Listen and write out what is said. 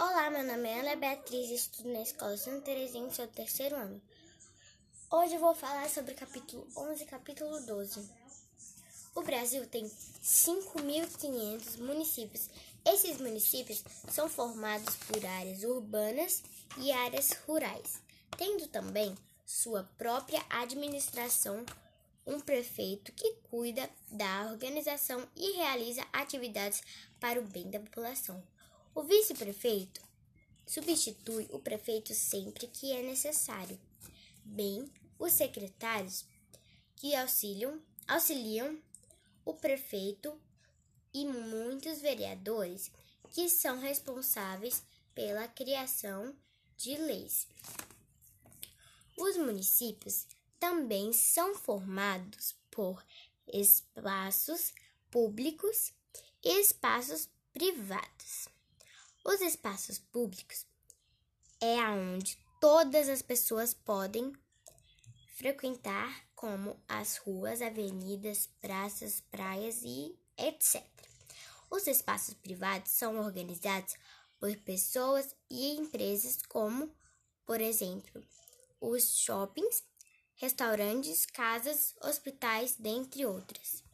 Olá, meu nome é Ana Beatriz, estudo na Escola Santa Terezinha, seu terceiro ano. Hoje eu vou falar sobre o capítulo 11 e capítulo 12. O Brasil tem 5.500 municípios. Esses municípios são formados por áreas urbanas e áreas rurais, tendo também sua própria administração, um prefeito que cuida da organização e realiza atividades para o bem da população. O vice-prefeito substitui o prefeito sempre que é necessário, bem os secretários que auxiliam, auxiliam o prefeito e muitos vereadores que são responsáveis pela criação de leis. Os municípios também são formados por espaços públicos e espaços privados. Os espaços públicos é aonde todas as pessoas podem frequentar, como as ruas, avenidas, praças, praias e etc. Os espaços privados são organizados por pessoas e empresas, como, por exemplo, os shoppings, restaurantes, casas, hospitais, dentre outras.